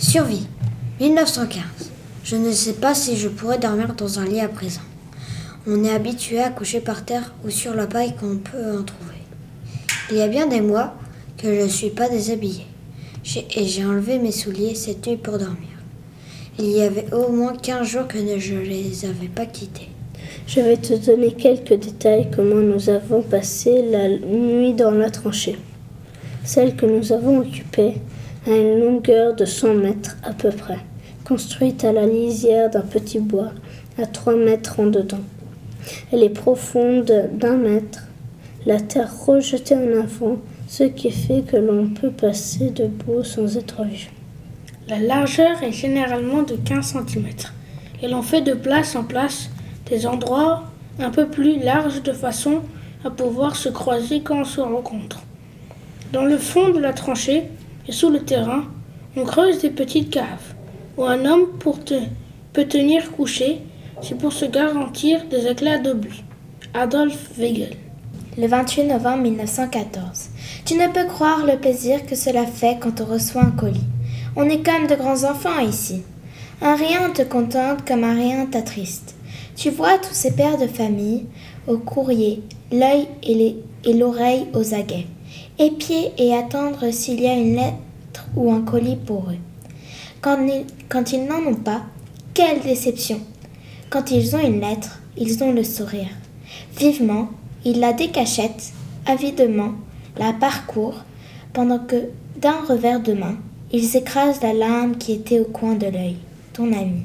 Survie. 1915. Je ne sais pas si je pourrais dormir dans un lit à présent. On est habitué à coucher par terre ou sur la paille qu'on peut en trouver. Il y a bien des mois que je ne suis pas déshabillée. Et j'ai enlevé mes souliers cette nuit pour dormir. Il y avait au moins 15 jours que je ne les avais pas quittés. Je vais te donner quelques détails comment nous avons passé la nuit dans la tranchée. Celle que nous avons occupée a une longueur de 100 mètres à peu près, construite à la lisière d'un petit bois à 3 mètres en dedans. Elle est profonde d'un mètre, la terre rejetée en avant, ce qui fait que l'on peut passer debout sans être vu. La largeur est généralement de 15 cm et l'on fait de place en place des endroits un peu plus larges de façon à pouvoir se croiser quand on se rencontre. Dans le fond de la tranchée sous le terrain, on creuse des petites caves où un homme peut tenir couché, c'est pour se garantir des éclats d'obus. Adolf Weigel. Le 28 novembre 1914. Tu ne peux croire le plaisir que cela fait quand on reçoit un colis. On est comme de grands enfants ici. Un rien te contente comme un rien t'attriste. Tu vois tous ces pères de famille au courrier, l'œil et l'oreille aux aguets, épier et attendre s'il y a une lettre ou un colis pour eux. Quand ils, n'en ont pas, quelle déception Quand ils ont une lettre, ils ont le sourire. Vivement, ils la décachettent, avidement, la parcourent, pendant que, d'un revers de main, ils écrasent la larme qui était au coin de l'œil, ton ami.